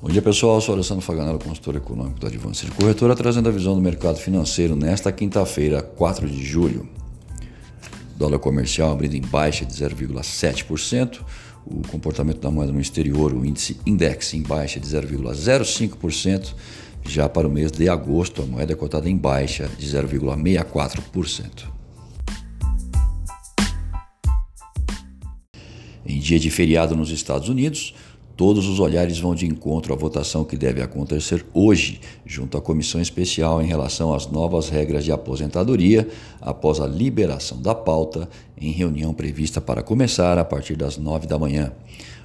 Bom dia pessoal, sou Alessandro Faganello, consultor econômico da Advance de Corretora, trazendo a visão do mercado financeiro nesta quinta-feira, 4 de julho. Dólar comercial abrindo em baixa de 0,7%, o comportamento da moeda no exterior, o índice index em baixa de 0,05%, já para o mês de agosto a moeda é cotada em baixa de 0,64%. Em dia de feriado nos Estados Unidos, Todos os olhares vão de encontro à votação que deve acontecer hoje, junto à comissão especial em relação às novas regras de aposentadoria, após a liberação da pauta, em reunião prevista para começar a partir das nove da manhã.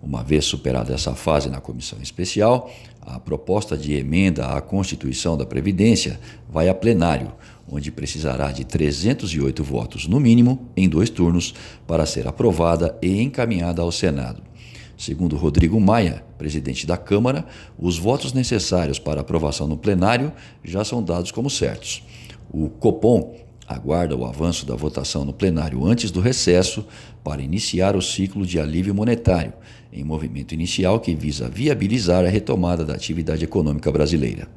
Uma vez superada essa fase na comissão especial, a proposta de emenda à Constituição da Previdência vai a plenário, onde precisará de 308 votos no mínimo, em dois turnos, para ser aprovada e encaminhada ao Senado. Segundo Rodrigo Maia, presidente da Câmara, os votos necessários para aprovação no plenário já são dados como certos. O Copom aguarda o avanço da votação no plenário antes do recesso para iniciar o ciclo de alívio monetário, em movimento inicial que visa viabilizar a retomada da atividade econômica brasileira.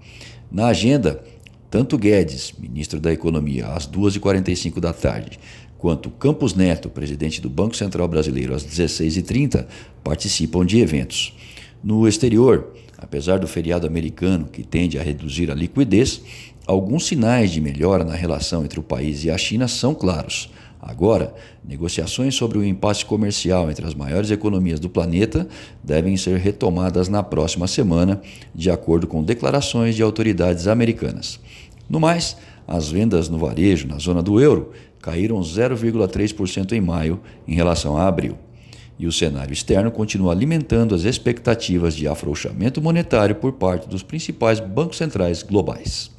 Na agenda, tanto Guedes, ministro da Economia, às 2h45 da tarde, quanto Campos Neto, presidente do Banco Central Brasileiro, às 16h30, participam de eventos. No exterior, apesar do feriado americano que tende a reduzir a liquidez, alguns sinais de melhora na relação entre o país e a China são claros. Agora, negociações sobre o impasse comercial entre as maiores economias do planeta devem ser retomadas na próxima semana, de acordo com declarações de autoridades americanas. No mais, as vendas no varejo na zona do euro caíram 0,3% em maio em relação a abril. E o cenário externo continua alimentando as expectativas de afrouxamento monetário por parte dos principais bancos centrais globais.